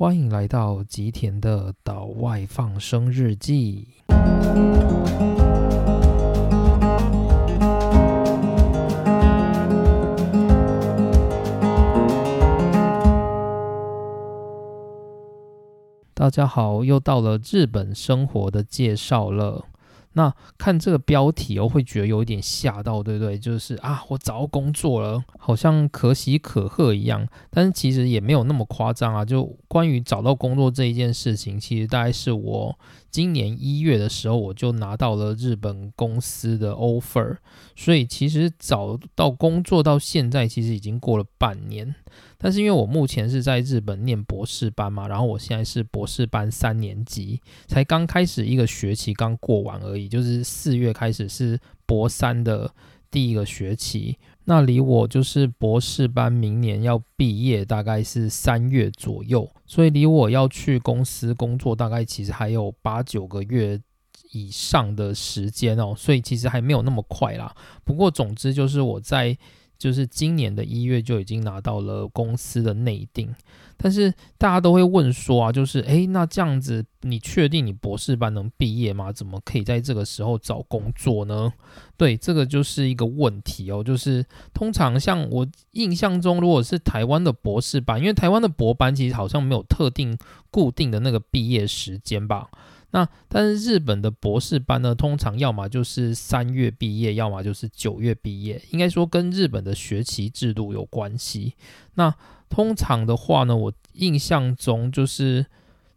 欢迎来到吉田的岛外放生日记。大家好，又到了日本生活的介绍了。那看这个标题哦，会觉得有一点吓到，对不对？就是啊，我找到工作了，好像可喜可贺一样。但是其实也没有那么夸张啊。就关于找到工作这一件事情，其实大概是我今年一月的时候，我就拿到了日本公司的 offer。所以其实找到工作到现在，其实已经过了半年。但是因为我目前是在日本念博士班嘛，然后我现在是博士班三年级，才刚开始一个学期，刚过完而已，就是四月开始是博三的第一个学期。那离我就是博士班明年要毕业，大概是三月左右，所以离我要去公司工作，大概其实还有八九个月以上的时间哦，所以其实还没有那么快啦。不过总之就是我在。就是今年的一月就已经拿到了公司的内定，但是大家都会问说啊，就是诶，那这样子你确定你博士班能毕业吗？怎么可以在这个时候找工作呢？对，这个就是一个问题哦。就是通常像我印象中，如果是台湾的博士班，因为台湾的博班其实好像没有特定固定的那个毕业时间吧。那但是日本的博士班呢，通常要么就是三月毕业，要么就是九月毕业，应该说跟日本的学期制度有关系。那通常的话呢，我印象中就是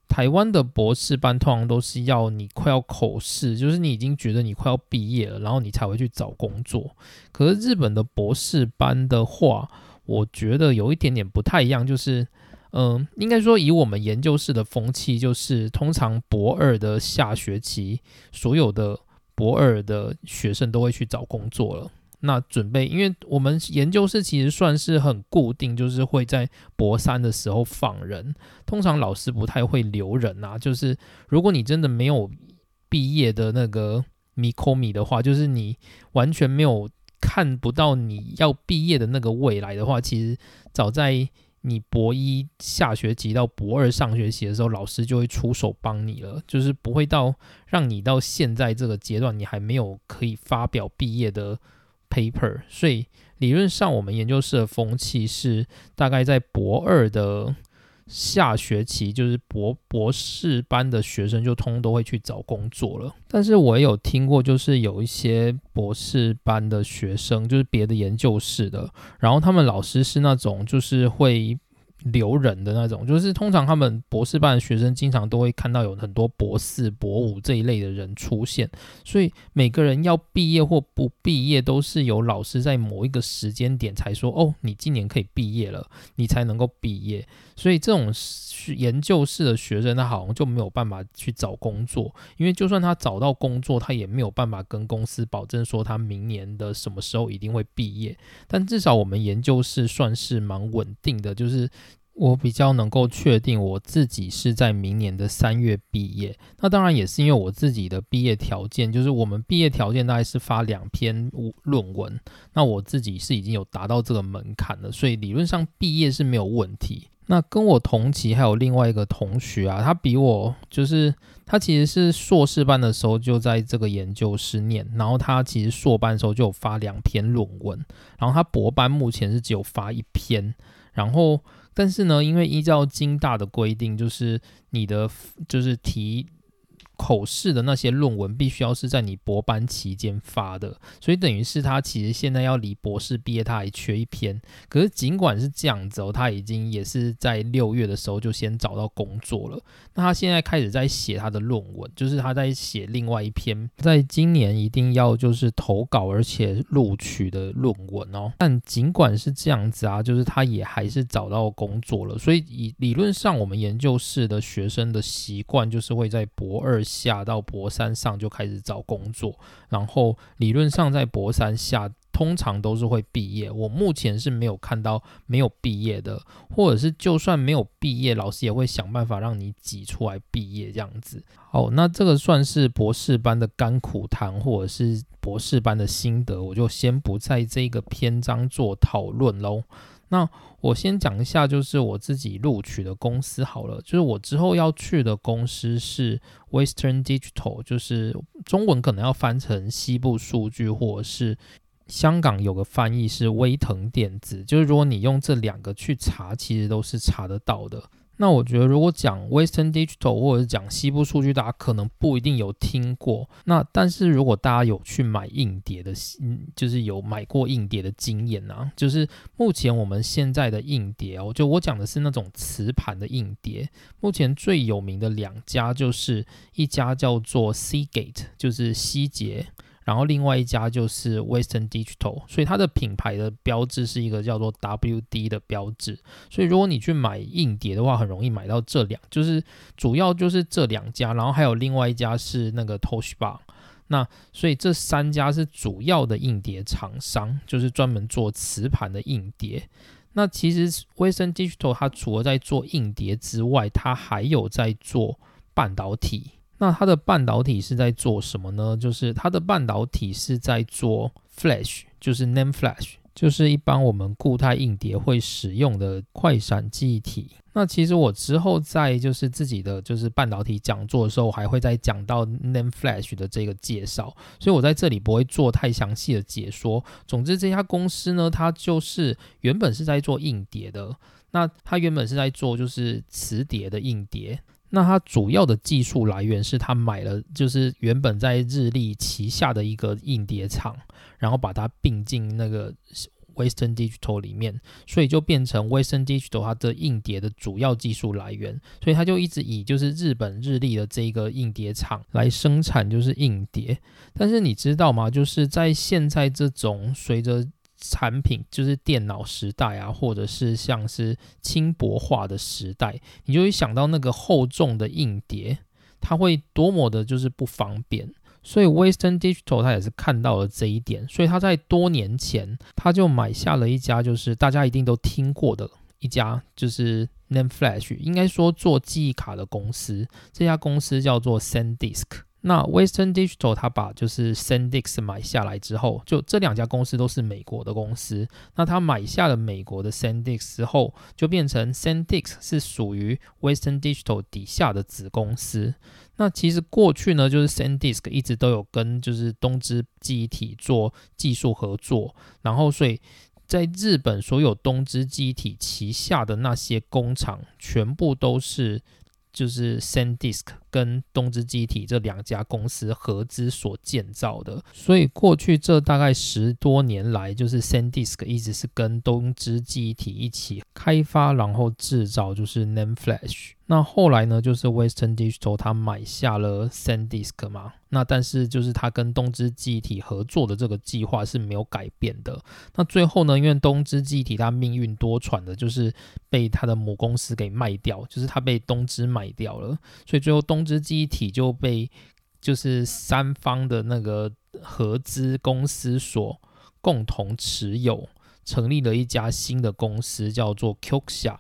台湾的博士班通常都是要你快要口试，就是你已经觉得你快要毕业了，然后你才会去找工作。可是日本的博士班的话，我觉得有一点点不太一样，就是。嗯，应该说以我们研究室的风气，就是通常博二的下学期，所有的博二的学生都会去找工作了。那准备，因为我们研究室其实算是很固定，就是会在博三的时候放人。通常老师不太会留人啊，就是如果你真的没有毕业的那个米科米的话，就是你完全没有看不到你要毕业的那个未来的话，其实早在。你博一下学期到博二上学期的时候，老师就会出手帮你了，就是不会到让你到现在这个阶段，你还没有可以发表毕业的 paper。所以理论上，我们研究室的风气是大概在博二的。下学期就是博博士班的学生就通都会去找工作了，但是我也有听过，就是有一些博士班的学生，就是别的研究室的，然后他们老师是那种就是会。留人的那种，就是通常他们博士班的学生经常都会看到有很多博士、博五这一类的人出现，所以每个人要毕业或不毕业，都是由老师在某一个时间点才说哦，你今年可以毕业了，你才能够毕业。所以这种研究室的学生，他好像就没有办法去找工作，因为就算他找到工作，他也没有办法跟公司保证说他明年的什么时候一定会毕业。但至少我们研究室算是蛮稳定的，就是。我比较能够确定我自己是在明年的三月毕业，那当然也是因为我自己的毕业条件，就是我们毕业条件大概是发两篇论文，那我自己是已经有达到这个门槛了，所以理论上毕业是没有问题。那跟我同期还有另外一个同学啊，他比我就是他其实是硕士班的时候就在这个研究室念，然后他其实硕班的时候就有发两篇论文，然后他博班目前是只有发一篇，然后。但是呢，因为依照金大的规定，就是你的就是提。口试的那些论文必须要是在你博班期间发的，所以等于是他其实现在要离博士毕业，他还缺一篇。可是尽管是这样子哦，他已经也是在六月的时候就先找到工作了。那他现在开始在写他的论文，就是他在写另外一篇，在今年一定要就是投稿而且录取的论文哦。但尽管是这样子啊，就是他也还是找到工作了。所以以理论上，我们研究室的学生的习惯就是会在博二。下到博山上就开始找工作，然后理论上在博山下通常都是会毕业。我目前是没有看到没有毕业的，或者是就算没有毕业，老师也会想办法让你挤出来毕业这样子。好，那这个算是博士班的甘苦谈，或者是博士班的心得，我就先不在这个篇章做讨论喽。那我先讲一下，就是我自己录取的公司好了，就是我之后要去的公司是 Western Digital，就是中文可能要翻成西部数据，或者是香港有个翻译是威腾电子，就是如果你用这两个去查，其实都是查得到的。那我觉得，如果讲 Western Digital 或者是讲西部数据，大家可能不一定有听过。那但是如果大家有去买硬碟的，嗯，就是有买过硬碟的经验啊，就是目前我们现在的硬碟哦，就我讲的是那种磁盘的硬碟，目前最有名的两家就是一家叫做 Seagate，就是西捷。然后另外一家就是 Western Digital，所以它的品牌的标志是一个叫做 WD 的标志。所以如果你去买硬碟的话，很容易买到这两，就是主要就是这两家，然后还有另外一家是那个 Toshiba。那所以这三家是主要的硬碟厂商，就是专门做磁盘的硬碟。那其实 Western Digital 它除了在做硬碟之外，它还有在做半导体。那它的半导体是在做什么呢？就是它的半导体是在做 Flash，就是 NAND Flash，就是一般我们固态硬碟会使用的快闪记忆体。那其实我之后在就是自己的就是半导体讲座的时候，还会再讲到 NAND Flash 的这个介绍，所以我在这里不会做太详细的解说。总之，这家公司呢，它就是原本是在做硬碟的，那它原本是在做就是磁碟的硬碟。那它主要的技术来源是他买了，就是原本在日立旗下的一个硬碟厂，然后把它并进那个 Western Digital 里面，所以就变成 Western Digital 它的硬碟的主要技术来源，所以它就一直以就是日本日立的这个硬碟厂来生产就是硬碟。但是你知道吗？就是在现在这种随着产品就是电脑时代啊，或者是像是轻薄化的时代，你就会想到那个厚重的硬碟，它会多么的就是不方便。所以 Western Digital 它也是看到了这一点，所以他在多年前他就买下了一家就是大家一定都听过的一家就是 NAND Flash，应该说做记忆卡的公司，这家公司叫做 SanDisk。那 Western Digital 它把就是 SanDisk 买下来之后，就这两家公司都是美国的公司。那他买下了美国的 SanDisk 之后，就变成 SanDisk 是属于 Western Digital 底下的子公司。那其实过去呢，就是 SanDisk 一直都有跟就是东芝记忆体做技术合作，然后所以在日本所有东芝记忆体旗下的那些工厂，全部都是。就是 SanDisk 跟东芝机体这两家公司合资所建造的，所以过去这大概十多年来，就是 SanDisk 一直是跟东芝机体一起开发，然后制造就是 NAND Flash。那后来呢，就是 Western Digital 它买下了 SanDisk 嘛，那但是就是它跟东芝记忆体合作的这个计划是没有改变的。那最后呢，因为东芝记忆体它命运多舛的，就是被它的母公司给卖掉，就是它被东芝买掉了，所以最后东芝记忆体就被就是三方的那个合资公司所共同持有，成立了一家新的公司，叫做 Qxia。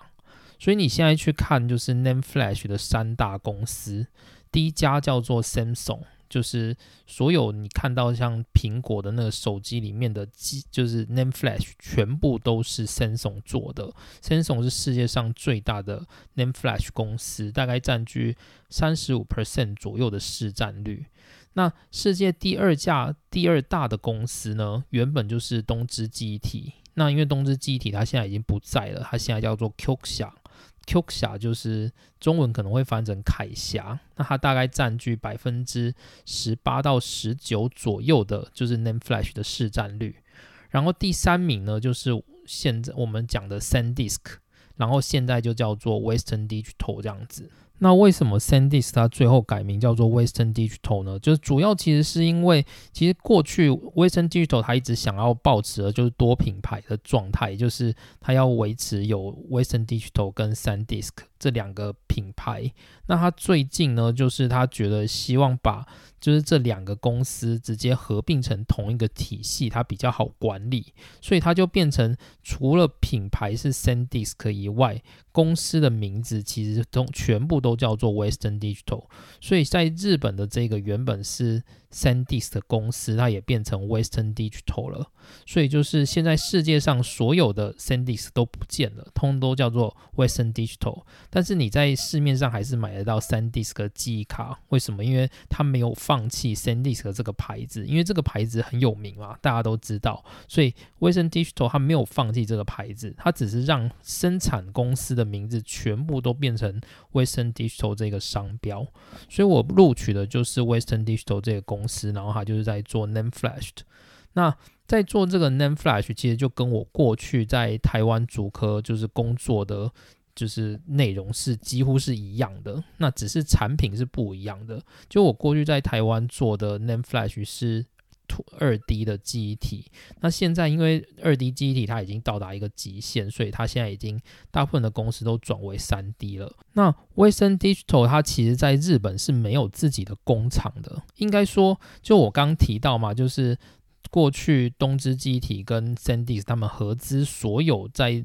所以你现在去看，就是 Name Flash 的三大公司，第一家叫做 Samsung，就是所有你看到像苹果的那个手机里面的机，就是 NAND Flash 全部都是 Samsung 做的。Samsung 是世界上最大的 NAND Flash 公司，大概占据三十五 percent 左右的市占率。那世界第二家、第二大的公司呢，原本就是东芝记忆体。那因为东芝记忆体它现在已经不在了，它现在叫做 Qxia。Q 侠就是中文可能会翻成凯霞，那它大概占据百分之十八到十九左右的，就是 Name Flash 的市占率。然后第三名呢，就是现在我们讲的 SanDisk，然后现在就叫做 Western Digital 这样子。那为什么 SanDisk 它最后改名叫做 Western Digital 呢？就是主要其实是因为，其实过去 Western Digital 它一直想要保持的就是多品牌的状态，就是它要维持有 Western Digital 跟 SanDisk 这两个品牌。那他最近呢，就是他觉得希望把就是这两个公司直接合并成同一个体系，它比较好管理，所以它就变成除了品牌是 SanDisk 以外，公司的名字其实都全部都叫做 Western Digital。所以在日本的这个原本是 SanDisk 的公司，它也变成 Western Digital 了。所以就是现在世界上所有的 SanDisk 都不见了，通通都叫做 Western Digital。但是你在市面上还是买得到 SanDisk 的记忆卡，为什么？因为它没有放弃 SanDisk 这个牌子，因为这个牌子很有名嘛，大家都知道。所以 Western Digital 它没有放弃这个牌子，它只是让生产公司的名字全部都变成 Western Digital 这个商标。所以我录取的就是 Western Digital 这个公司，然后它就是在做 Name Flash 的。那在做这个 Name Flash，其实就跟我过去在台湾主科就是工作的，就是内容是几乎是一样的。那只是产品是不一样的。就我过去在台湾做的 Name Flash 是。二 D 的记忆体，那现在因为二 D 记忆体它已经到达一个极限，所以它现在已经大部分的公司都转为三 D 了。那 Western Digital 它其实在日本是没有自己的工厂的，应该说，就我刚提到嘛，就是过去东芝记忆体跟 Sandis 他们合资所有在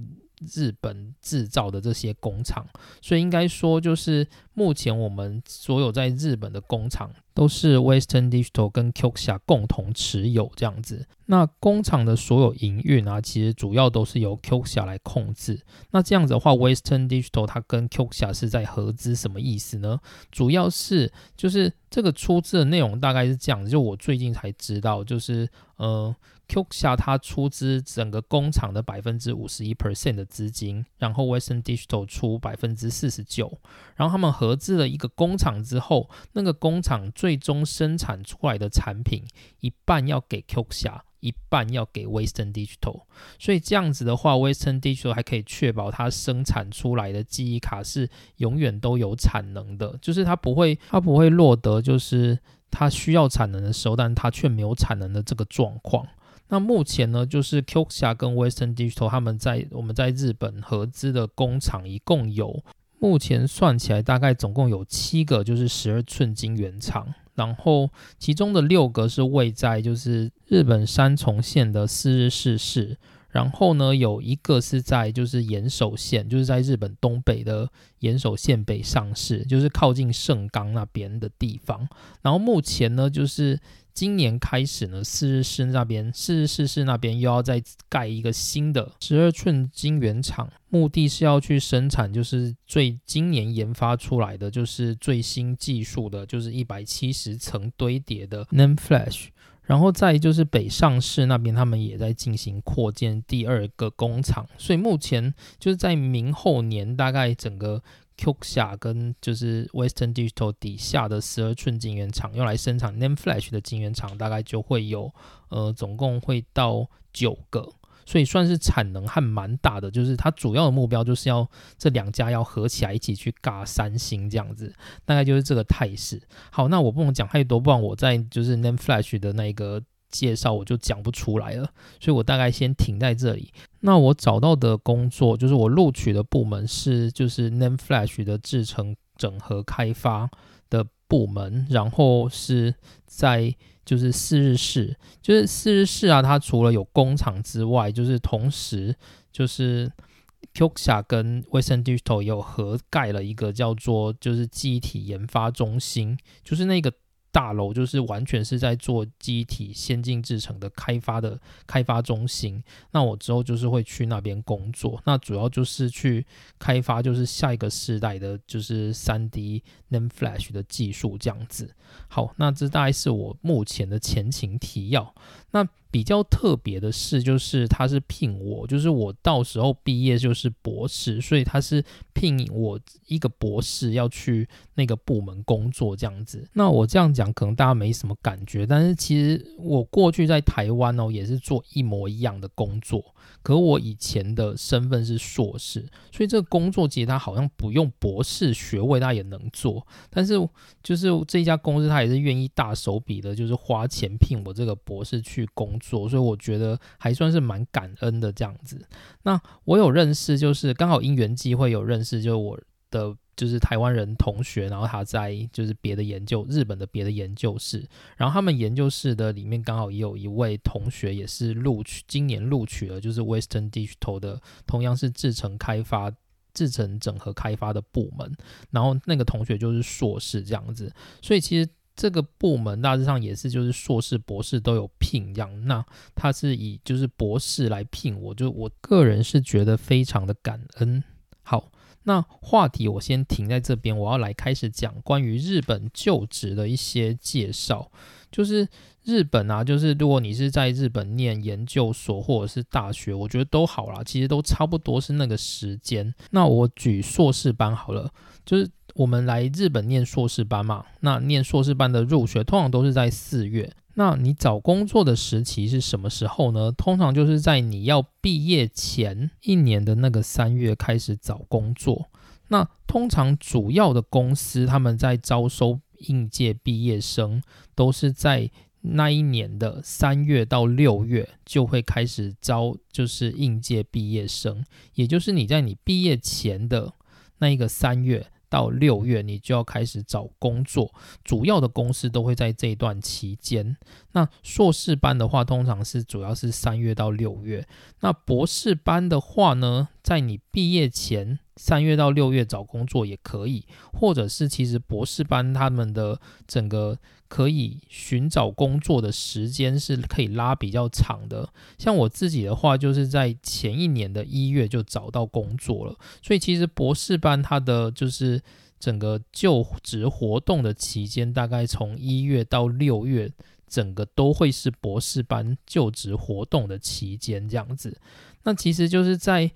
日本制造的这些工厂，所以应该说就是目前我们所有在日本的工厂。都是 Western Digital 跟 Qxia 共同持有这样子。那工厂的所有营运啊，其实主要都是由 Qxia 来控制。那这样子的话，Western Digital 它跟 Qxia 是在合资，什么意思呢？主要是就是这个出资的内容大概是这样子。就我最近才知道，就是呃。，QXIA 它出资整个工厂的百分之五十一 percent 的资金，然后 Western Digital 出百分之四十九，然后他们合资了一个工厂之后，那个工厂最终生产出来的产品一半要给 QXIA，，一半要给 Western Digital，所以这样子的话，Western Digital 还可以确保它生产出来的记忆卡是永远都有产能的，就是它不会它不会落得就是它需要产能的时候，但它却没有产能的这个状况。那目前呢，就是 Qxia 跟 Western Digital 他们在我们在日本合资的工厂，一共有目前算起来大概总共有七个，就是十二寸晶圆厂，然后其中的六个是位在就是日本三重县的四日市市，然后呢有一个是在就是岩手县，就是在日本东北的岩手县北上市，就是靠近盛冈那边的地方，然后目前呢就是。今年开始呢，四日市那边，四日市市那边又要再盖一个新的十二寸晶圆厂，目的是要去生产，就是最今年研发出来的，就是最新技术的，就是一百七十层堆叠的 NAND Flash。然后再就是北上市那边，他们也在进行扩建第二个工厂，所以目前就是在明后年，大概整个。Qxia 跟就是 Western Digital 底下的十二寸晶圆厂，用来生产 Name Flash 的晶圆厂，大概就会有呃，总共会到九个，所以算是产能还蛮大的。就是它主要的目标就是要这两家要合起来一起去尬三星这样子，大概就是这个态势。好，那我不能讲太多，不然我在就是 Name Flash 的那个。介绍我就讲不出来了，所以我大概先停在这里。那我找到的工作就是我录取的部门是就是 Name Flash 的制成整合开发部门，然后是在就是四日市，就是四日市啊，它除了有工厂之外，就是同时就是 Qxia 跟 Western Digital 有合盖了一个叫做就是记忆体研发中心，就是那个。大楼就是完全是在做机体先进制程的开发的开发中心。那我之后就是会去那边工作，那主要就是去开发就是下一个世代的，就是三 D NAND Flash 的技术这样子。好，那这大概是我目前的前情提要。那比较特别的是，就是他是聘我，就是我到时候毕业就是博士，所以他是聘我一个博士要去那个部门工作这样子。那我这样讲可能大家没什么感觉，但是其实我过去在台湾哦也是做一模一样的工作，可我以前的身份是硕士，所以这个工作其实他好像不用博士学位他也能做，但是就是这家公司他也是愿意大手笔的，就是花钱聘我这个博士去工作。所以我觉得还算是蛮感恩的这样子。那我有认识，就是刚好因缘机会有认识，就是我的就是台湾人同学，然后他在就是别的研究日本的别的研究室，然后他们研究室的里面刚好也有一位同学也是录取，今年录取了就是 Western Digital 的，同样是制成开发、制成整合开发的部门，然后那个同学就是硕士这样子，所以其实。这个部门大致上也是就是硕士、博士都有聘样，那他是以就是博士来聘我，就我个人是觉得非常的感恩。好，那话题我先停在这边，我要来开始讲关于日本就职的一些介绍，就是。日本啊，就是如果你是在日本念研究所或者是大学，我觉得都好啦，其实都差不多是那个时间。那我举硕士班好了，就是我们来日本念硕士班嘛，那念硕士班的入学通常都是在四月。那你找工作的时期是什么时候呢？通常就是在你要毕业前一年的那个三月开始找工作。那通常主要的公司他们在招收应届毕业生，都是在。那一年的三月到六月就会开始招，就是应届毕业生，也就是你在你毕业前的那一个三月到六月，你就要开始找工作。主要的公司都会在这段期间。那硕士班的话，通常是主要是三月到六月。那博士班的话呢，在你毕业前。三月到六月找工作也可以，或者是其实博士班他们的整个可以寻找工作的时间是可以拉比较长的。像我自己的话，就是在前一年的一月就找到工作了，所以其实博士班它的就是整个就职活动的期间，大概从一月到六月，整个都会是博士班就职活动的期间这样子。那其实就是在。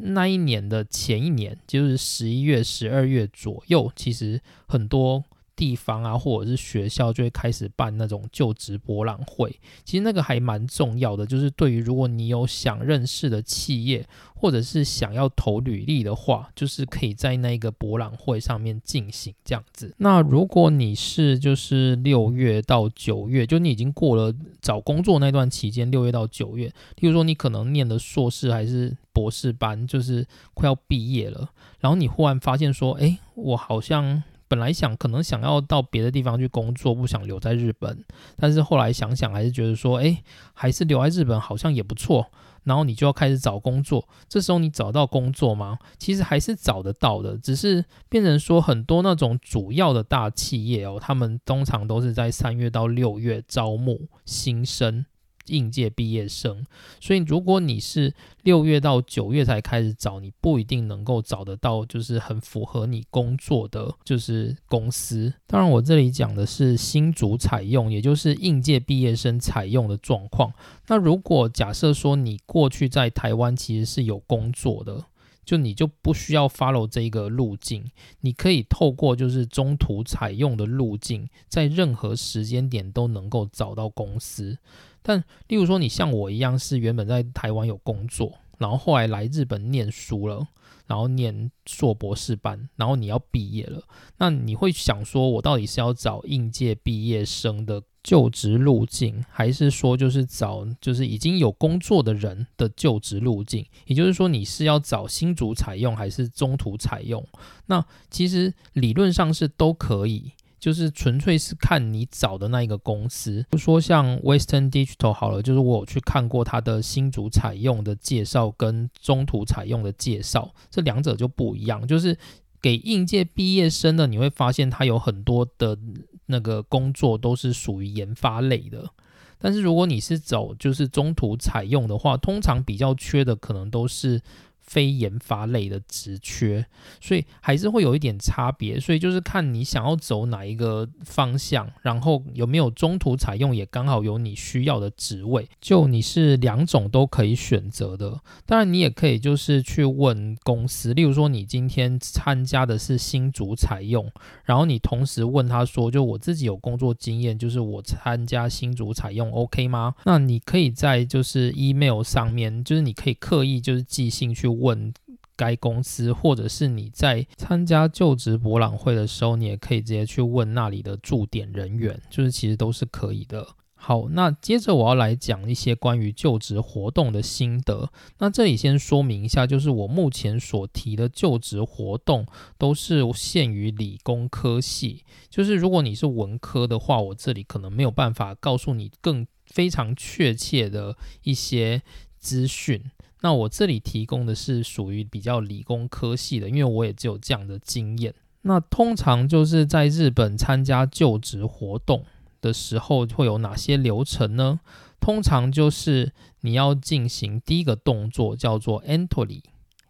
那一年的前一年，就是十一月、十二月左右，其实很多地方啊，或者是学校就会开始办那种就职博览会。其实那个还蛮重要的，就是对于如果你有想认识的企业。或者是想要投履历的话，就是可以在那个博览会上面进行这样子。那如果你是就是六月到九月，就你已经过了找工作那段期间，六月到九月，例如说你可能念的硕士还是博士班，就是快要毕业了，然后你忽然发现说，哎，我好像本来想可能想要到别的地方去工作，不想留在日本，但是后来想想还是觉得说，哎，还是留在日本好像也不错。然后你就要开始找工作，这时候你找到工作吗？其实还是找得到的，只是变成说很多那种主要的大企业哦，他们通常都是在三月到六月招募新生。应届毕业生，所以如果你是六月到九月才开始找，你不一定能够找得到，就是很符合你工作的就是公司。当然，我这里讲的是新主采用，也就是应届毕业生采用的状况。那如果假设说你过去在台湾其实是有工作的，就你就不需要 follow 这个路径，你可以透过就是中途采用的路径，在任何时间点都能够找到公司。但例如说，你像我一样是原本在台湾有工作，然后后来来日本念书了，然后念硕博士班，然后你要毕业了，那你会想说，我到底是要找应届毕业生的就职路径，还是说就是找就是已经有工作的人的就职路径？也就是说，你是要找新主采用还是中途采用？那其实理论上是都可以。就是纯粹是看你找的那一个公司，就说像 Western Digital 好了，就是我有去看过它的新组采用的介绍跟中途采用的介绍，这两者就不一样。就是给应届毕业生的，你会发现它有很多的那个工作都是属于研发类的，但是如果你是走就是中途采用的话，通常比较缺的可能都是。非研发类的职缺，所以还是会有一点差别，所以就是看你想要走哪一个方向，然后有没有中途采用，也刚好有你需要的职位，就你是两种都可以选择的。当然，你也可以就是去问公司，例如说你今天参加的是新组采用，然后你同时问他说，就我自己有工作经验，就是我参加新组采用 OK 吗？那你可以在就是 email 上面，就是你可以刻意就是寄信去。问该公司，或者是你在参加就职博览会的时候，你也可以直接去问那里的驻点人员，就是其实都是可以的。好，那接着我要来讲一些关于就职活动的心得。那这里先说明一下，就是我目前所提的就职活动都是限于理工科系，就是如果你是文科的话，我这里可能没有办法告诉你更非常确切的一些资讯。那我这里提供的是属于比较理工科系的，因为我也只有这样的经验。那通常就是在日本参加就职活动的时候会有哪些流程呢？通常就是你要进行第一个动作叫做 entry。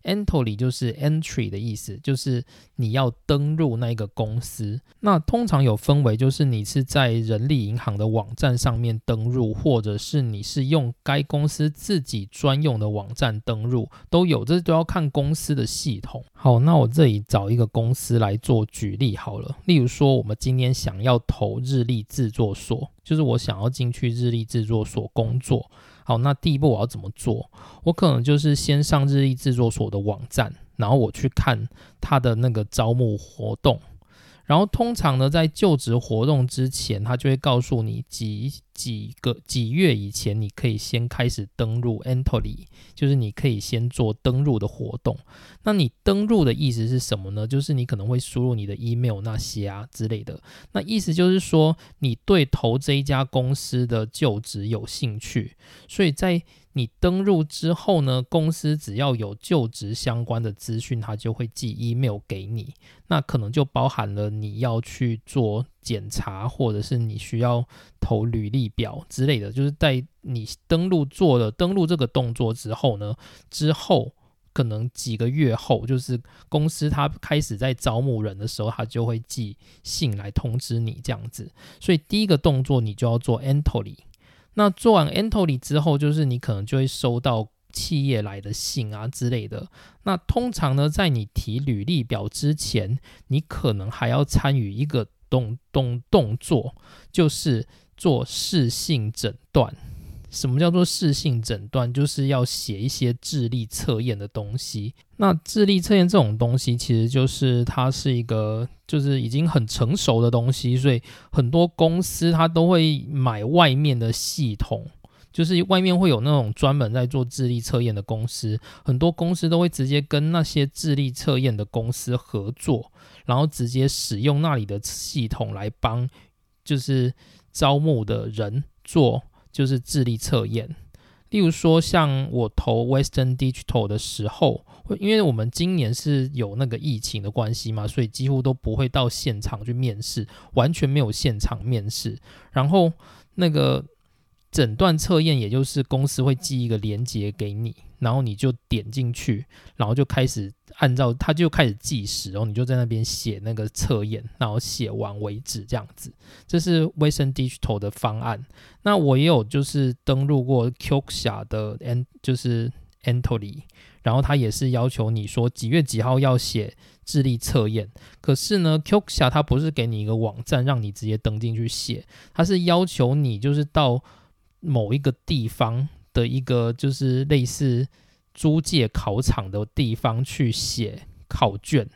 Entry 就是 entry 的意思，就是你要登入那个公司。那通常有分为，就是你是在人力银行的网站上面登入，或者是你是用该公司自己专用的网站登入，都有，这都要看公司的系统。好，那我这里找一个公司来做举例好了。例如说，我们今天想要投日历制作所，就是我想要进去日历制作所工作。好，那第一步我要怎么做？我可能就是先上日立制作所的网站，然后我去看他的那个招募活动。然后通常呢，在就职活动之前，他就会告诉你几几个几月以前，你可以先开始登录 Entry，就是你可以先做登录的活动。那你登录的意思是什么呢？就是你可能会输入你的 email 那些啊之类的。那意思就是说，你对投这一家公司的就职有兴趣，所以在你登录之后呢，公司只要有就职相关的资讯，它就会寄 email 给你。那可能就包含了你要去做检查，或者是你需要投履历表之类的。就是在你登录做了登录这个动作之后呢，之后可能几个月后，就是公司他开始在招募人的时候，他就会寄信来通知你这样子。所以第一个动作你就要做 entry。那做完 entry 之后，就是你可能就会收到企业来的信啊之类的。那通常呢，在你提履历表之前，你可能还要参与一个动动动作，就是做视性诊断。什么叫做视性诊断？就是要写一些智力测验的东西。那智力测验这种东西，其实就是它是一个，就是已经很成熟的东西，所以很多公司它都会买外面的系统，就是外面会有那种专门在做智力测验的公司，很多公司都会直接跟那些智力测验的公司合作，然后直接使用那里的系统来帮，就是招募的人做。就是智力测验，例如说像我投 Western Digital 的时候，因为我们今年是有那个疫情的关系嘛，所以几乎都不会到现场去面试，完全没有现场面试。然后那个诊断测验，也就是公司会寄一个链接给你。然后你就点进去，然后就开始按照它就开始计时，然后你就在那边写那个测验，然后写完为止这样子。这是威森 Digital 的方案。那我也有就是登录过 Qxia 的 N 就是 Entry，然后它也是要求你说几月几号要写智力测验。可是呢，Qxia 它不是给你一个网站让你直接登进去写，它是要求你就是到某一个地方。的一个就是类似租借考场的地方去写考卷，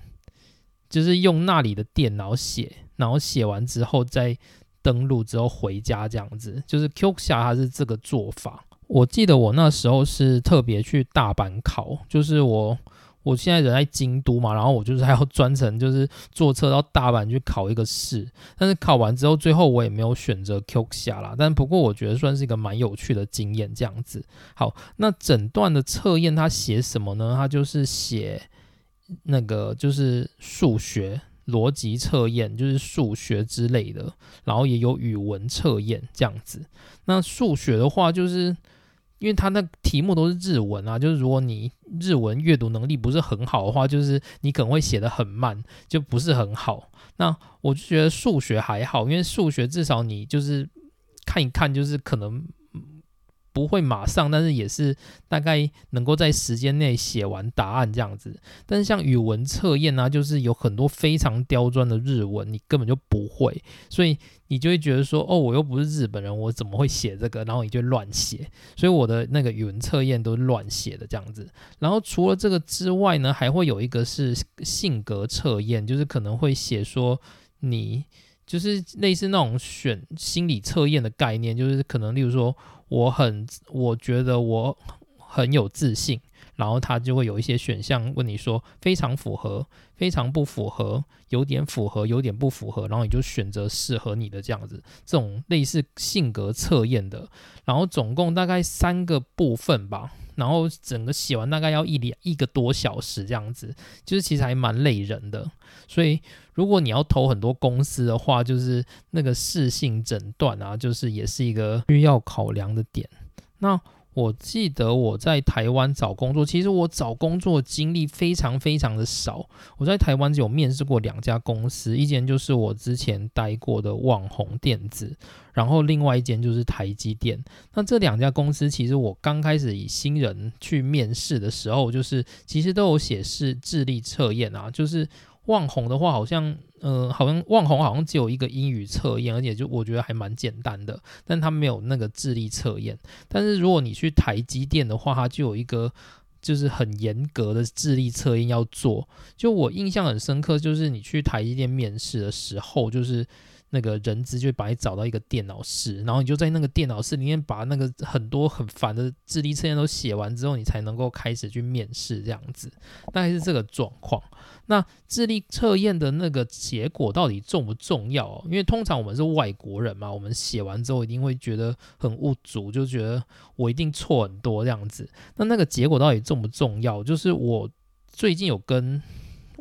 就是用那里的电脑写，然后写完之后再登录之后回家这样子。就是 Q 下它是这个做法。我记得我那时候是特别去大阪考，就是我。我现在人在京都嘛，然后我就是还要专程就是坐车到大阪去考一个试，但是考完之后，最后我也没有选择 Q 下啦。但不过我觉得算是一个蛮有趣的经验，这样子。好，那整段的测验它写什么呢？它就是写那个就是数学逻辑测验，就是数学之类的，然后也有语文测验这样子。那数学的话就是。因为他那题目都是日文啊，就是如果你日文阅读能力不是很好的话，就是你可能会写的很慢，就不是很好。那我就觉得数学还好，因为数学至少你就是看一看，就是可能。不会马上，但是也是大概能够在时间内写完答案这样子。但是像语文测验呢，就是有很多非常刁钻的日文，你根本就不会，所以你就会觉得说，哦，我又不是日本人，我怎么会写这个？然后你就乱写。所以我的那个语文测验都是乱写的这样子。然后除了这个之外呢，还会有一个是性格测验，就是可能会写说你就是类似那种选心理测验的概念，就是可能例如说。我很，我觉得我很有自信，然后他就会有一些选项问你说非常符合，非常不符合，有点符合，有点不符合，然后你就选择适合你的这样子，这种类似性格测验的，然后总共大概三个部分吧，然后整个写完大概要一两一个多小时这样子，就是其实还蛮累人的。所以如果你要投很多公司的话，就是那个适性诊断啊，就是也是一个需要考量的点。那我记得我在台湾找工作，其实我找工作经历非常非常的少。我在台湾只有面试过两家公司，一间就是我之前待过的网红电子，然后另外一间就是台积电。那这两家公司，其实我刚开始以新人去面试的时候，就是其实都有写是智力测验啊，就是网红的话好像。呃，好像万红好像只有一个英语测验，而且就我觉得还蛮简单的，但它没有那个智力测验。但是如果你去台积电的话，它就有一个就是很严格的智力测验要做。就我印象很深刻，就是你去台积电面试的时候，就是。那个人资就会把你找到一个电脑室，然后你就在那个电脑室里面把那个很多很烦的智力测验都写完之后，你才能够开始去面试这样子，大概是这个状况。那智力测验的那个结果到底重不重要？因为通常我们是外国人嘛，我们写完之后一定会觉得很无足，就觉得我一定错很多这样子。那那个结果到底重不重要？就是我最近有跟。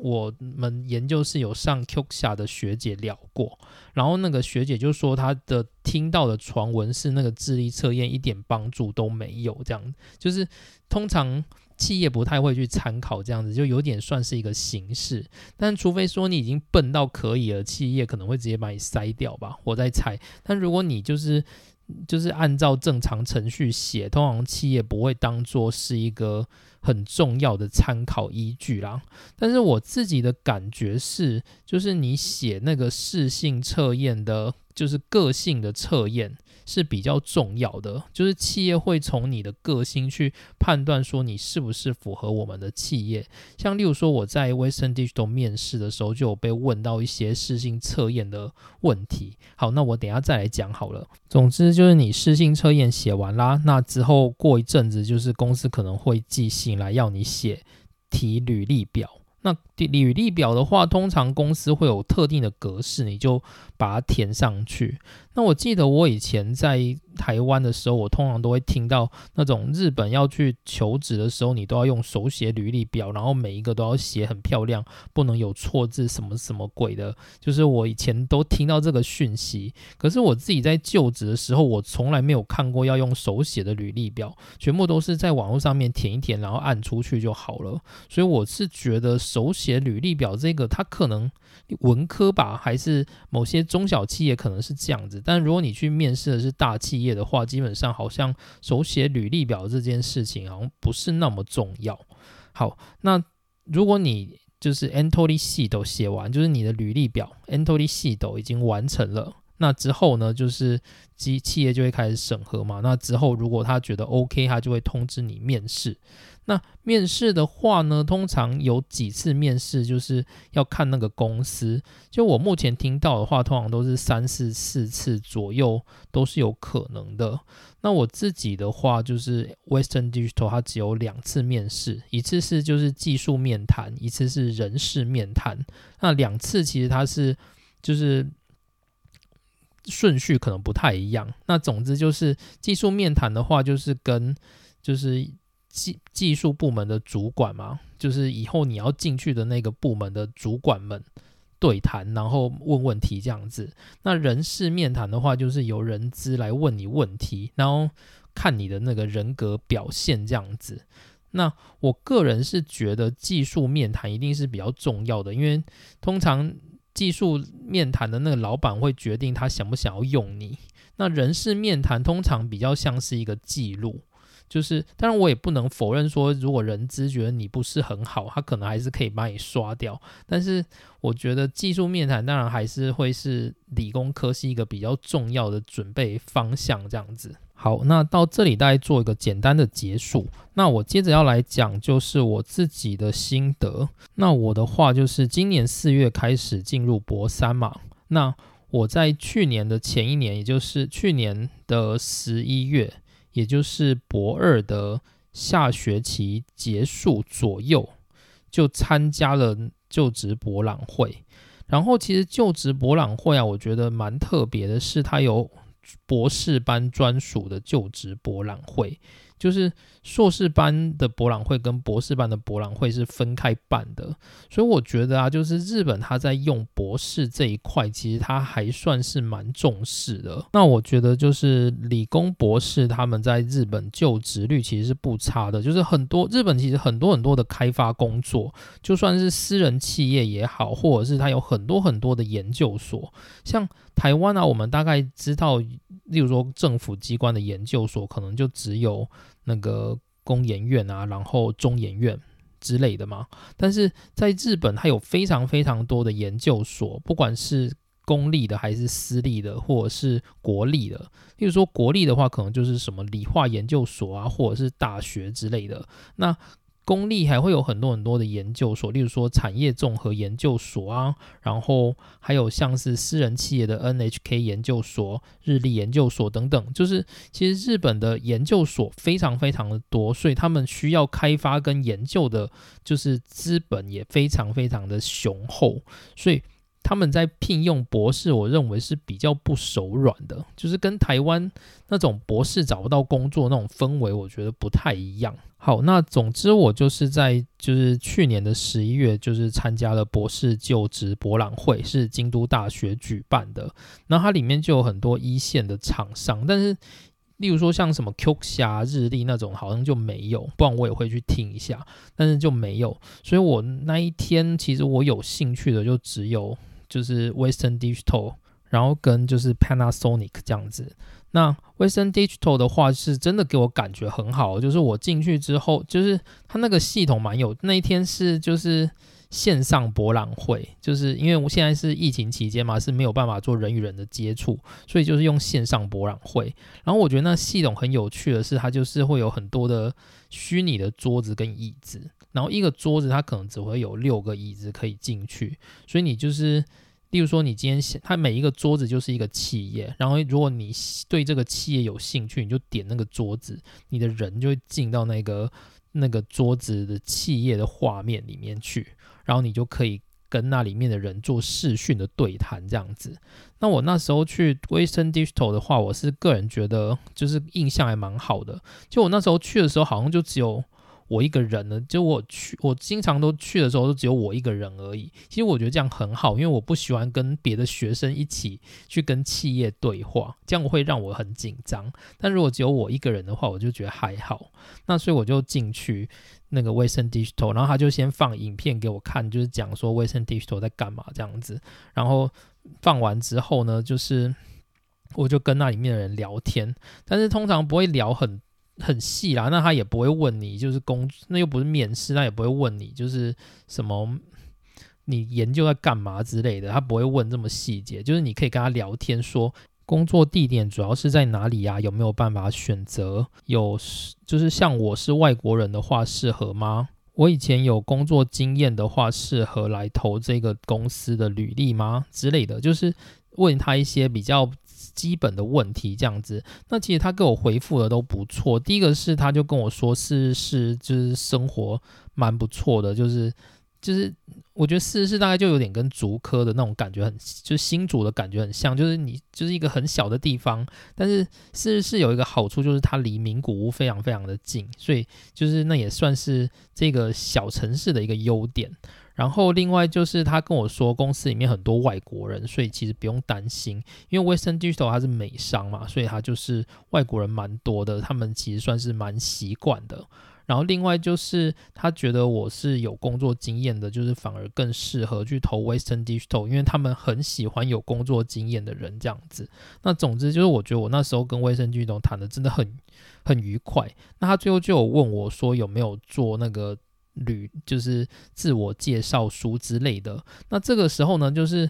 我们研究室有上 Q 下的学姐聊过，然后那个学姐就说她的听到的传闻是那个智力测验一点帮助都没有，这样就是通常企业不太会去参考这样子，就有点算是一个形式。但除非说你已经笨到可以了，企业可能会直接把你筛掉吧，我在猜。但如果你就是就是按照正常程序写，通常企业不会当做是一个。很重要的参考依据啦，但是我自己的感觉是，就是你写那个适性测验的，就是个性的测验。是比较重要的，就是企业会从你的个性去判断说你是不是符合我们的企业。像例如说我在 Western Digital 面试的时候，就有被问到一些试性测验的问题。好，那我等下再来讲好了。总之就是你试性测验写完啦，那之后过一阵子，就是公司可能会寄信来要你写提履历表。那履历表的话，通常公司会有特定的格式，你就把它填上去。那我记得我以前在台湾的时候，我通常都会听到那种日本要去求职的时候，你都要用手写履历表，然后每一个都要写很漂亮，不能有错字，什么什么鬼的。就是我以前都听到这个讯息，可是我自己在就职的时候，我从来没有看过要用手写的履历表，全部都是在网络上面填一填，然后按出去就好了。所以我是觉得手写履历表这个，它可能文科吧，还是某些中小企业可能是这样子。但如果你去面试的是大企业的话，基本上好像手写履历表这件事情好像不是那么重要。好，那如果你就是 entry sheet 写完，就是你的履历表 entry sheet 已经完成了，那之后呢，就是机企业就会开始审核嘛。那之后如果他觉得 OK，他就会通知你面试。那面试的话呢，通常有几次面试，就是要看那个公司。就我目前听到的话，通常都是三四四次左右都是有可能的。那我自己的话，就是 Western Digital 它只有两次面试，一次是就是技术面谈，一次是人事面谈。那两次其实它是就是顺序可能不太一样。那总之就是技术面谈的话，就是跟就是。技技术部门的主管嘛，就是以后你要进去的那个部门的主管们对谈，然后问问题这样子。那人事面谈的话，就是由人资来问你问题，然后看你的那个人格表现这样子。那我个人是觉得技术面谈一定是比较重要的，因为通常技术面谈的那个老板会决定他想不想要用你。那人事面谈通常比较像是一个记录。就是，当然我也不能否认说，如果人资觉得你不是很好，他可能还是可以把你刷掉。但是我觉得技术面谈当然还是会是理工科是一个比较重要的准备方向，这样子。好，那到这里大概做一个简单的结束。那我接着要来讲就是我自己的心得。那我的话就是今年四月开始进入博三嘛。那我在去年的前一年，也就是去年的十一月。也就是博二的下学期结束左右，就参加了就职博览会。然后其实就职博览会啊，我觉得蛮特别的，是它有博士班专属的就职博览会。就是硕士班的博览会跟博士班的博览会是分开办的，所以我觉得啊，就是日本他在用博士这一块，其实他还算是蛮重视的。那我觉得就是理工博士他们在日本就职率其实是不差的，就是很多日本其实很多很多的开发工作，就算是私人企业也好，或者是他有很多很多的研究所，像台湾啊，我们大概知道，例如说政府机关的研究所，可能就只有。那个工研院啊，然后中研院之类的嘛。但是在日本，它有非常非常多的研究所，不管是公立的还是私立的，或者是国立的。例如说国立的话，可能就是什么理化研究所啊，或者是大学之类的。那公立还会有很多很多的研究所，例如说产业综合研究所啊，然后还有像是私人企业的 NHK 研究所、日立研究所等等。就是其实日本的研究所非常非常的多，所以他们需要开发跟研究的，就是资本也非常非常的雄厚，所以他们在聘用博士，我认为是比较不手软的，就是跟台湾那种博士找不到工作那种氛围，我觉得不太一样。好，那总之我就是在就是去年的十一月，就是参加了博士就职博览会，是京都大学举办的。那它里面就有很多一线的厂商，但是例如说像什么 Q 侠、日历那种，好像就没有。不然我也会去听一下，但是就没有。所以我那一天其实我有兴趣的就只有就是 Western Digital，然后跟就是 Panasonic 这样子。那 Western Digital 的话是真的给我感觉很好，就是我进去之后，就是它那个系统蛮有。那一天是就是线上博览会，就是因为我现在是疫情期间嘛，是没有办法做人与人的接触，所以就是用线上博览会。然后我觉得那系统很有趣的是，它就是会有很多的虚拟的桌子跟椅子，然后一个桌子它可能只会有六个椅子可以进去，所以你就是。例如说，你今天，它每一个桌子就是一个企业，然后如果你对这个企业有兴趣，你就点那个桌子，你的人就会进到那个那个桌子的企业的画面里面去，然后你就可以跟那里面的人做视讯的对谈，这样子。那我那时候去 waste Digital 的话，我是个人觉得就是印象还蛮好的，就我那时候去的时候，好像就只有。我一个人呢，就我去，我经常都去的时候都只有我一个人而已。其实我觉得这样很好，因为我不喜欢跟别的学生一起去跟企业对话，这样会让我很紧张。但如果只有我一个人的话，我就觉得还好。那所以我就进去那个卫生 digital，然后他就先放影片给我看，就是讲说卫生 digital 在干嘛这样子。然后放完之后呢，就是我就跟那里面的人聊天，但是通常不会聊很。很细啦，那他也不会问你，就是工，那又不是面试，他也不会问你，就是什么你研究在干嘛之类的，他不会问这么细节。就是你可以跟他聊天，说工作地点主要是在哪里呀？有没有办法选择？有，就是像我是外国人的话，适合吗？我以前有工作经验的话，适合来投这个公司的履历吗？之类的，就是问他一些比较。基本的问题这样子，那其实他给我回复的都不错。第一个是他就跟我说是是就是生活蛮不错的，就是就是我觉得四十四大概就有点跟竹科的那种感觉很，就是新竹的感觉很像，就是你就是一个很小的地方，但是四十四有一个好处就是它离名古屋非常非常的近，所以就是那也算是这个小城市的一个优点。然后另外就是他跟我说，公司里面很多外国人，所以其实不用担心，因为 Western Digital 它是美商嘛，所以它就是外国人蛮多的，他们其实算是蛮习惯的。然后另外就是他觉得我是有工作经验的，就是反而更适合去投 Western Digital，因为他们很喜欢有工作经验的人这样子。那总之就是我觉得我那时候跟 Western Digital 谈的真的很很愉快。那他最后就有问我说有没有做那个。履就是自我介绍书之类的，那这个时候呢，就是。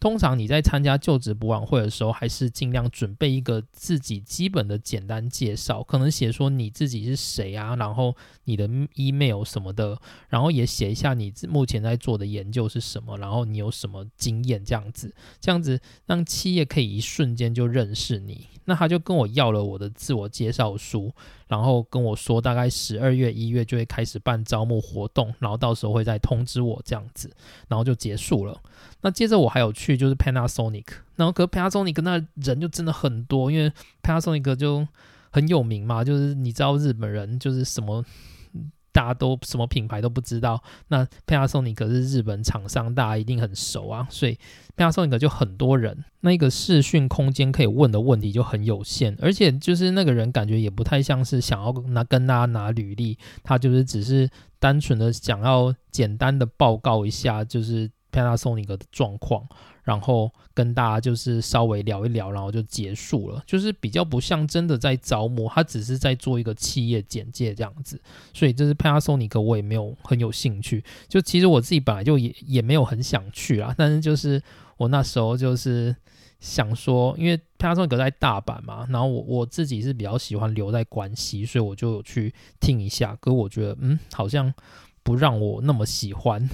通常你在参加就职博览会的时候，还是尽量准备一个自己基本的简单介绍，可能写说你自己是谁啊，然后你的 email 什么的，然后也写一下你目前在做的研究是什么，然后你有什么经验这样子，这样子让企业可以一瞬间就认识你。那他就跟我要了我的自我介绍书，然后跟我说大概十二月一月就会开始办招募活动，然后到时候会再通知我这样子，然后就结束了。那接着我还有去就是 Panasonic，然后可 Panasonic 那人就真的很多，因为 Panasonic 就很有名嘛，就是你知道日本人就是什么。大家都什么品牌都不知道，那 Panasonic 是日本厂商，大家一定很熟啊，所以 Panasonic 就很多人，那个视讯空间可以问的问题就很有限，而且就是那个人感觉也不太像是想要拿跟大家拿履历，他就是只是单纯的想要简单的报告一下，就是 Panasonic 的状况。然后跟大家就是稍微聊一聊，然后就结束了，就是比较不像真的在招募，他只是在做一个企业简介这样子。所以这是 Panasonic，我也没有很有兴趣。就其实我自己本来就也也没有很想去啊，但是就是我那时候就是想说，因为 Panasonic 在大阪嘛，然后我我自己是比较喜欢留在关西，所以我就去听一下。可我觉得，嗯，好像不让我那么喜欢。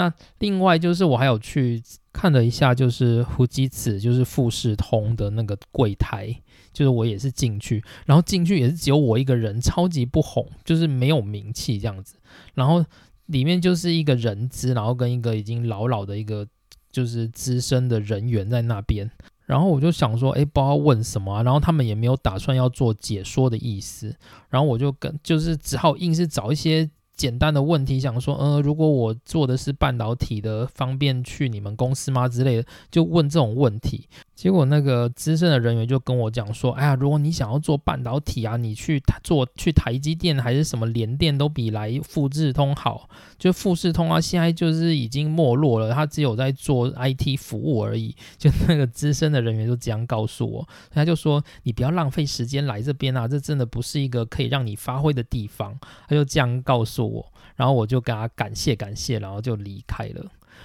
那另外就是我还有去看了一下，就是胡吉子，就是富士通的那个柜台，就是我也是进去，然后进去也是只有我一个人，超级不红，就是没有名气这样子。然后里面就是一个人资，然后跟一个已经老老的一个就是资深的人员在那边。然后我就想说，哎，不知道问什么啊，然后他们也没有打算要做解说的意思，然后我就跟就是只好硬是找一些。简单的问题，想说，呃，如果我做的是半导体的，方便去你们公司吗？之类的，就问这种问题。结果那个资深的人员就跟我讲说，哎呀，如果你想要做半导体啊，你去做去台积电还是什么联电都比来富士通好。就富士通啊，现在就是已经没落了，他只有在做 IT 服务而已。就那个资深的人员就这样告诉我，他就说，你不要浪费时间来这边啊，这真的不是一个可以让你发挥的地方。他就这样告诉我，我然后我就跟他感谢感谢，然后就离开了。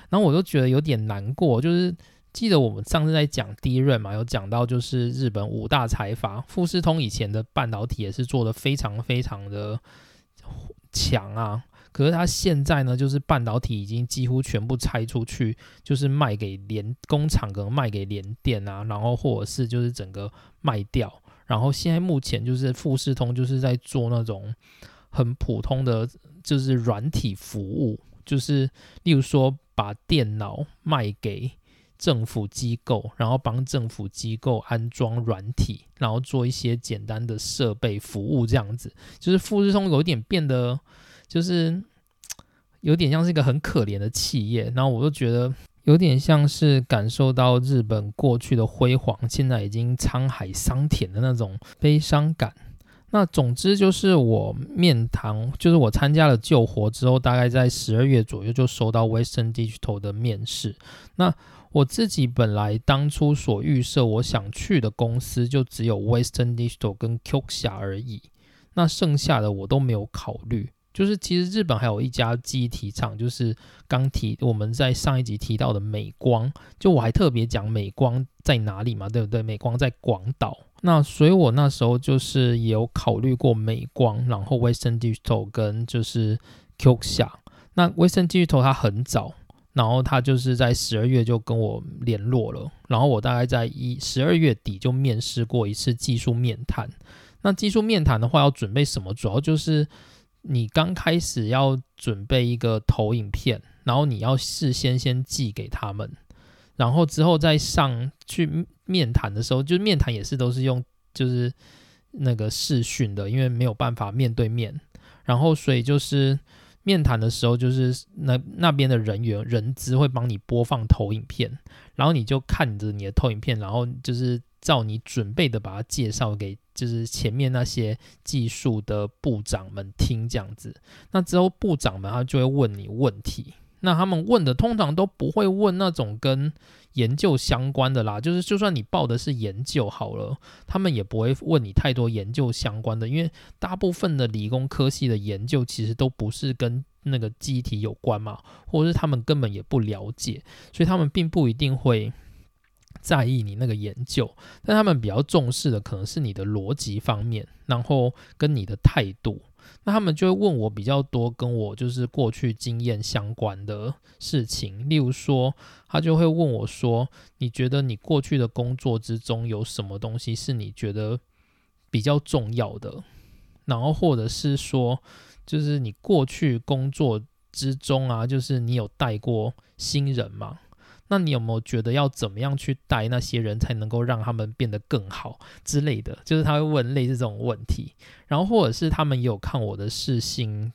然后我就觉得有点难过，就是。记得我们上次在讲第一任嘛，有讲到就是日本五大财阀，富士通以前的半导体也是做的非常非常的强啊。可是他现在呢，就是半导体已经几乎全部拆出去，就是卖给联工厂，可能卖给联电啊，然后或者是就是整个卖掉。然后现在目前就是富士通就是在做那种很普通的，就是软体服务，就是例如说把电脑卖给。政府机构，然后帮政府机构安装软体，然后做一些简单的设备服务，这样子，就是富士通有点变得，就是有点像是一个很可怜的企业。然后我就觉得有点像是感受到日本过去的辉煌，现在已经沧海桑田的那种悲伤感。那总之就是我面谈，就是我参加了救活之后，大概在十二月左右就收到 Western Digital 的面试。那我自己本来当初所预设我想去的公司就只有 Western Digital 跟 Qxia 而已，那剩下的我都没有考虑。就是其实日本还有一家记忆体厂，就是刚提我们在上一集提到的美光，就我还特别讲美光在哪里嘛，对不对？美光在广岛。那所以我那时候就是也有考虑过美光，然后 Western Digital 跟就是 QX。那 Western Digital 它很早。然后他就是在十二月就跟我联络了，然后我大概在一十二月底就面试过一次技术面谈。那技术面谈的话要准备什么？主要就是你刚开始要准备一个投影片，然后你要事先先寄给他们，然后之后再上去面谈的时候，就面谈也是都是用就是那个视讯的，因为没有办法面对面，然后所以就是。面谈的时候，就是那那边的人员人资会帮你播放投影片，然后你就看着你的投影片，然后就是照你准备的把它介绍给就是前面那些技术的部长们听这样子。那之后部长们他就会问你问题，那他们问的通常都不会问那种跟研究相关的啦，就是就算你报的是研究好了，他们也不会问你太多研究相关的，因为大部分的理工科系的研究其实都不是跟那个机体有关嘛，或者是他们根本也不了解，所以他们并不一定会在意你那个研究，但他们比较重视的可能是你的逻辑方面，然后跟你的态度。那他们就会问我比较多跟我就是过去经验相关的事情，例如说，他就会问我说：“你觉得你过去的工作之中有什么东西是你觉得比较重要的？然后或者是说，就是你过去工作之中啊，就是你有带过新人吗？那你有没有觉得要怎么样去带那些人才能够让他们变得更好之类的？就是他会问类似这种问题，然后或者是他们有看我的视信。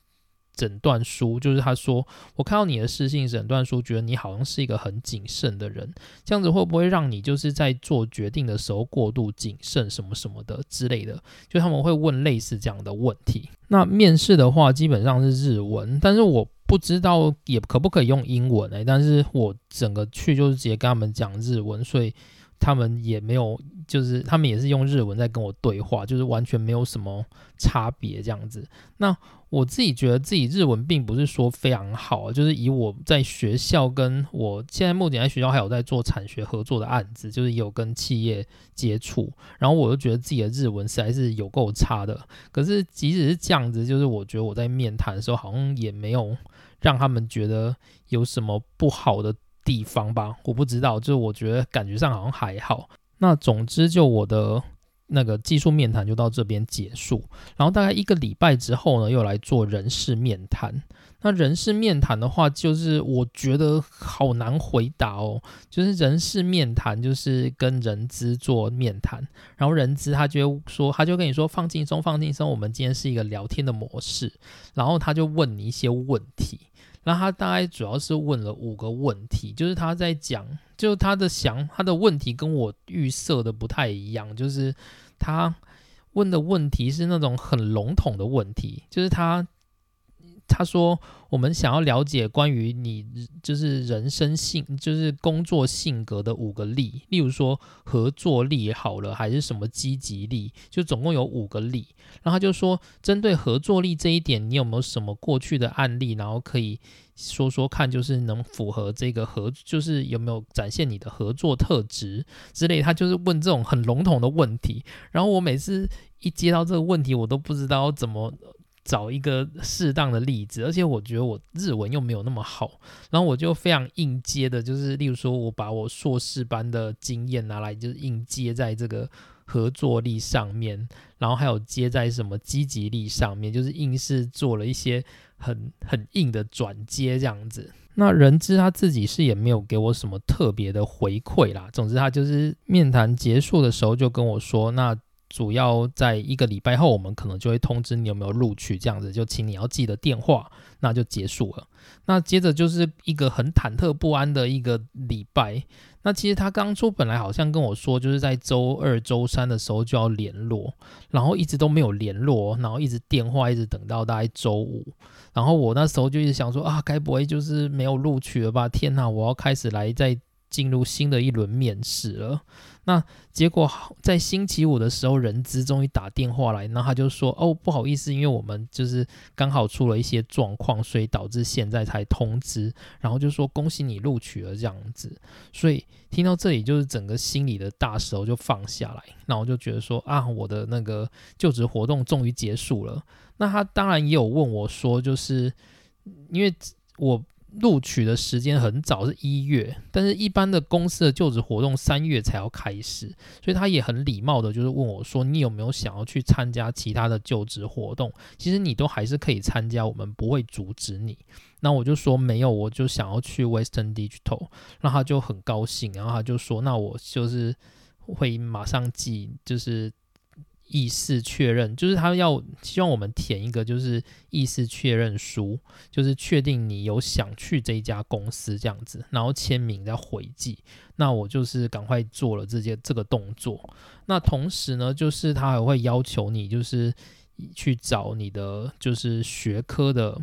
诊断书就是他说，我看到你的私信诊断书，觉得你好像是一个很谨慎的人，这样子会不会让你就是在做决定的时候过度谨慎什么什么的之类的？就他们会问类似这样的问题。那面试的话基本上是日文，但是我不知道也可不可以用英文哎，但是我整个去就是直接跟他们讲日文，所以他们也没有，就是他们也是用日文在跟我对话，就是完全没有什么差别这样子。那我自己觉得自己日文并不是说非常好，就是以我在学校跟我现在目前在学校还有在做产学合作的案子，就是有跟企业接触，然后我就觉得自己的日文实在是有够差的。可是即使是这样子，就是我觉得我在面谈的时候好像也没有让他们觉得有什么不好的地方吧，我不知道，就是我觉得感觉上好像还好。那总之就我的。那个技术面谈就到这边结束，然后大概一个礼拜之后呢，又来做人事面谈。那人事面谈的话，就是我觉得好难回答哦。就是人事面谈，就是跟人资做面谈，然后人资他就会说，他就跟你说放轻松，放轻松，我们今天是一个聊天的模式，然后他就问你一些问题。那他大概主要是问了五个问题，就是他在讲，就他的想他的问题跟我预设的不太一样，就是他问的问题是那种很笼统的问题，就是他。他说：“我们想要了解关于你就是人生性，就是工作性格的五个力，例如说合作力好了，还是什么积极力，就总共有五个力。然后他就说，针对合作力这一点，你有没有什么过去的案例，然后可以说说看，就是能符合这个合，就是有没有展现你的合作特质之类。他就是问这种很笼统的问题。然后我每次一接到这个问题，我都不知道怎么。”找一个适当的例子，而且我觉得我日文又没有那么好，然后我就非常应接的，就是例如说我把我硕士班的经验拿来，就是应接在这个合作力上面，然后还有接在什么积极力上面，就是硬是做了一些很很硬的转接这样子。那人资他自己是也没有给我什么特别的回馈啦，总之他就是面谈结束的时候就跟我说，那。主要在一个礼拜后，我们可能就会通知你有没有录取，这样子就请你要记得电话，那就结束了。那接着就是一个很忐忑不安的一个礼拜。那其实他当初本来好像跟我说，就是在周二、周三的时候就要联络，然后一直都没有联络，然后一直电话一直等到大概周五，然后我那时候就一直想说啊，该不会就是没有录取了吧？天哪，我要开始来再进入新的一轮面试了。那结果好在星期五的时候，人资终于打电话来，然后他就说：“哦，不好意思，因为我们就是刚好出了一些状况，所以导致现在才通知。”然后就说：“恭喜你录取了。”这样子，所以听到这里，就是整个心里的大石头就放下来。那我就觉得说：“啊，我的那个就职活动终于结束了。”那他当然也有问我说：“就是因为我。”录取的时间很早，是一月，但是一般的公司的就职活动三月才要开始，所以他也很礼貌的，就是问我说：“你有没有想要去参加其他的就职活动？”其实你都还是可以参加，我们不会阻止你。那我就说没有，我就想要去 Western Digital，那他就很高兴，然后他就说：“那我就是会马上寄，就是。”意思确认，就是他要希望我们填一个就是意思确认书，就是确定你有想去这家公司这样子，然后签名再回寄。那我就是赶快做了这些这个动作。那同时呢，就是他还会要求你就是去找你的就是学科的。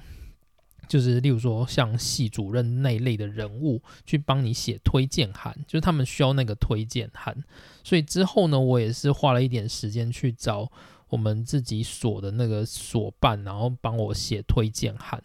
就是例如说像系主任那一类的人物去帮你写推荐函，就是他们需要那个推荐函，所以之后呢，我也是花了一点时间去找我们自己所的那个所办，然后帮我写推荐函。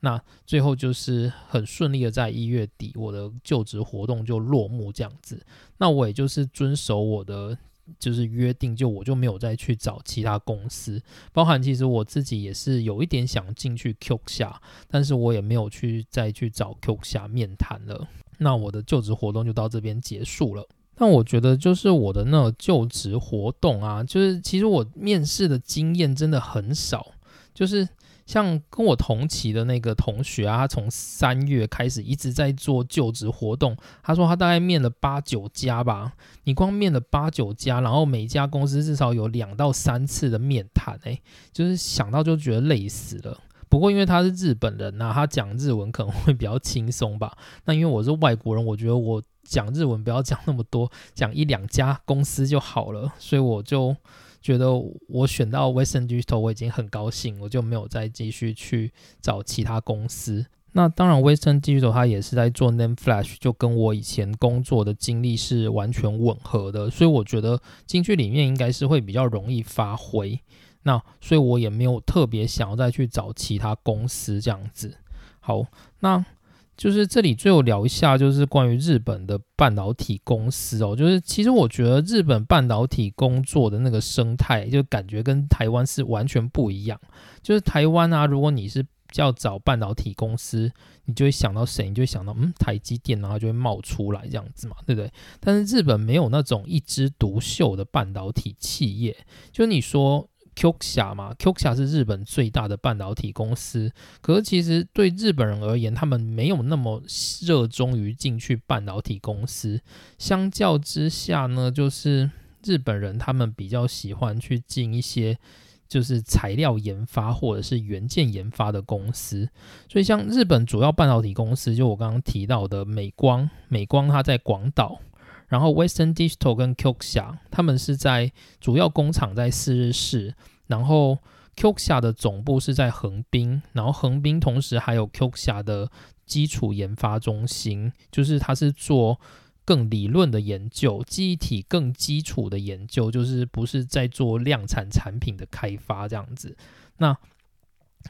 那最后就是很顺利的在一月底，我的就职活动就落幕这样子。那我也就是遵守我的。就是约定，就我就没有再去找其他公司，包含其实我自己也是有一点想进去 Q 下，但是我也没有去再去找 Q 下面谈了。那我的就职活动就到这边结束了。但我觉得就是我的那就职活动啊，就是其实我面试的经验真的很少，就是像跟我同期的那个同学啊，他从三月开始一直在做就职活动。他说他大概面了八九家吧，你光面了八九家，然后每家公司至少有两到三次的面谈，诶，就是想到就觉得累死了。不过因为他是日本人呐，他讲日文可能会比较轻松吧。那因为我是外国人，我觉得我讲日文不要讲那么多，讲一两家公司就好了，所以我就。觉得我选到 Western Digital 我已经很高兴，我就没有再继续去找其他公司。那当然，Western Digital 它也是在做 Name Flash，就跟我以前工作的经历是完全吻合的，所以我觉得进去里面应该是会比较容易发挥。那所以我也没有特别想要再去找其他公司这样子。好，那。就是这里最后聊一下，就是关于日本的半导体公司哦。就是其实我觉得日本半导体工作的那个生态，就感觉跟台湾是完全不一样。就是台湾啊，如果你是要找半导体公司，你就会想到谁？你就会想到嗯，台积电，然后就会冒出来这样子嘛，对不对？但是日本没有那种一枝独秀的半导体企业，就你说。QXIA 嘛，QXIA 是日本最大的半导体公司。可是其实对日本人而言，他们没有那么热衷于进去半导体公司。相较之下呢，就是日本人他们比较喜欢去进一些就是材料研发或者是元件研发的公司。所以像日本主要半导体公司，就我刚刚提到的美光，美光它在广岛。然后 Western Digital 跟 Qxia，，他们是在主要工厂在四日市，然后 Qxia 的总部是在横滨，然后横滨同时还有 Qxia 的基础研发中心，就是它是做更理论的研究，记忆体更基础的研究，就是不是在做量产产品的开发这样子。那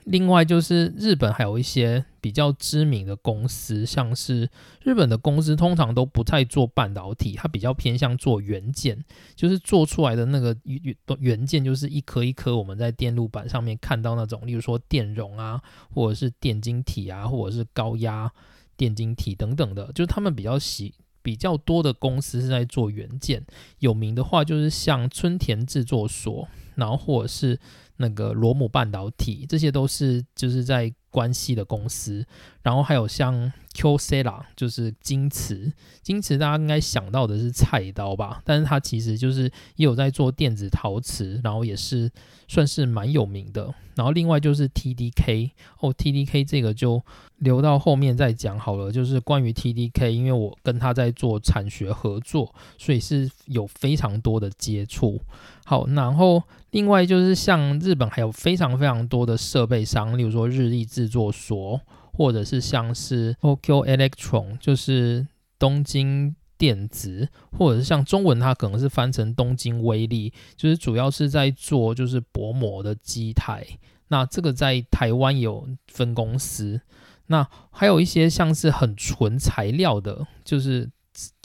另外就是日本还有一些比较知名的公司，像是日本的公司通常都不太做半导体，它比较偏向做元件，就是做出来的那个元元件就是一颗一颗我们在电路板上面看到那种，例如说电容啊，或者是电晶体啊，或者是高压电晶体等等的，就是他们比较喜比较多的公司是在做元件，有名的话就是像春田制作所，然后或者是。那个罗姆半导体，这些都是就是在关系的公司，然后还有像 Q C 啦，就是金瓷，金瓷大家应该想到的是菜刀吧，但是它其实就是也有在做电子陶瓷，然后也是算是蛮有名的。然后另外就是 T D K 哦，T D K 这个就留到后面再讲好了。就是关于 T D K，因为我跟他在做产学合作，所以是有非常多的接触。好，然后另外就是像日本还有非常非常多的设备商，例如说日立制作所，或者是像是 Tokyo Electron，就是东京电子，或者是像中文它可能是翻成东京威力，就是主要是在做就是薄膜的机台。那这个在台湾有分公司，那还有一些像是很纯材料的，就是。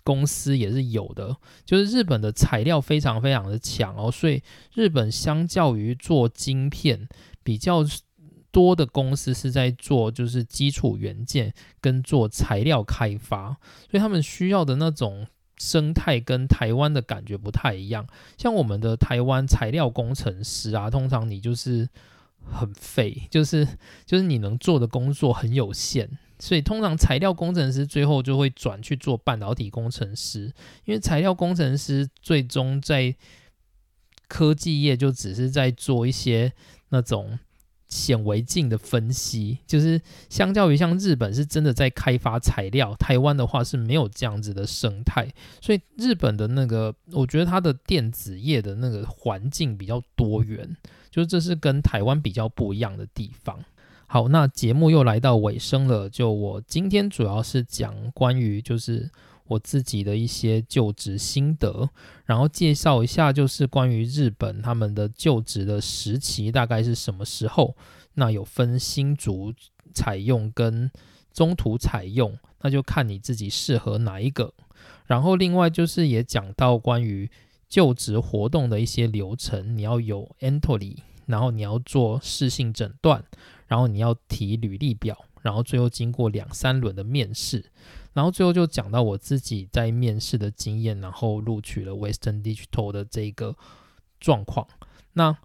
公司也是有的，就是日本的材料非常非常的强哦，所以日本相较于做晶片比较多的公司是在做就是基础元件跟做材料开发，所以他们需要的那种生态跟台湾的感觉不太一样。像我们的台湾材料工程师啊，通常你就是很废，就是就是你能做的工作很有限。所以通常材料工程师最后就会转去做半导体工程师，因为材料工程师最终在科技业就只是在做一些那种显微镜的分析，就是相较于像日本是真的在开发材料，台湾的话是没有这样子的生态，所以日本的那个我觉得它的电子业的那个环境比较多元，就是这是跟台湾比较不一样的地方。好，那节目又来到尾声了。就我今天主要是讲关于就是我自己的一些就职心得，然后介绍一下就是关于日本他们的就职的时期大概是什么时候。那有分新竹采用跟中途采用，那就看你自己适合哪一个。然后另外就是也讲到关于就职活动的一些流程，你要有 entry，然后你要做试性诊断。然后你要提履历表，然后最后经过两三轮的面试，然后最后就讲到我自己在面试的经验，然后录取了 Western Digital 的这个状况。那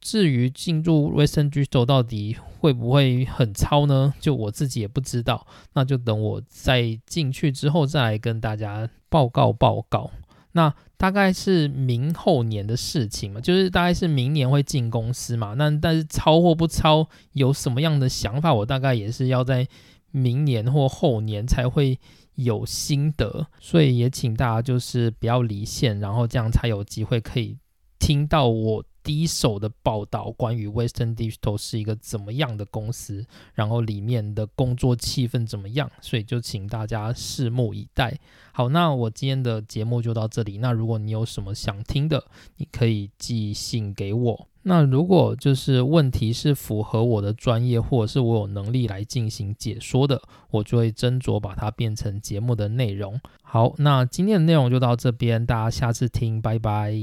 至于进入 Western Digital 到底会不会很超呢？就我自己也不知道，那就等我再进去之后再来跟大家报告报告。那大概是明后年的事情嘛，就是大概是明年会进公司嘛。那但是超或不超，有什么样的想法，我大概也是要在明年或后年才会有心得。所以也请大家就是不要离线，然后这样才有机会可以听到我。第一手的报道，关于 Western Digital 是一个怎么样的公司，然后里面的工作气氛怎么样，所以就请大家拭目以待。好，那我今天的节目就到这里。那如果你有什么想听的，你可以寄信给我。那如果就是问题是符合我的专业，或者是我有能力来进行解说的，我就会斟酌把它变成节目的内容。好，那今天的内容就到这边，大家下次听，拜拜。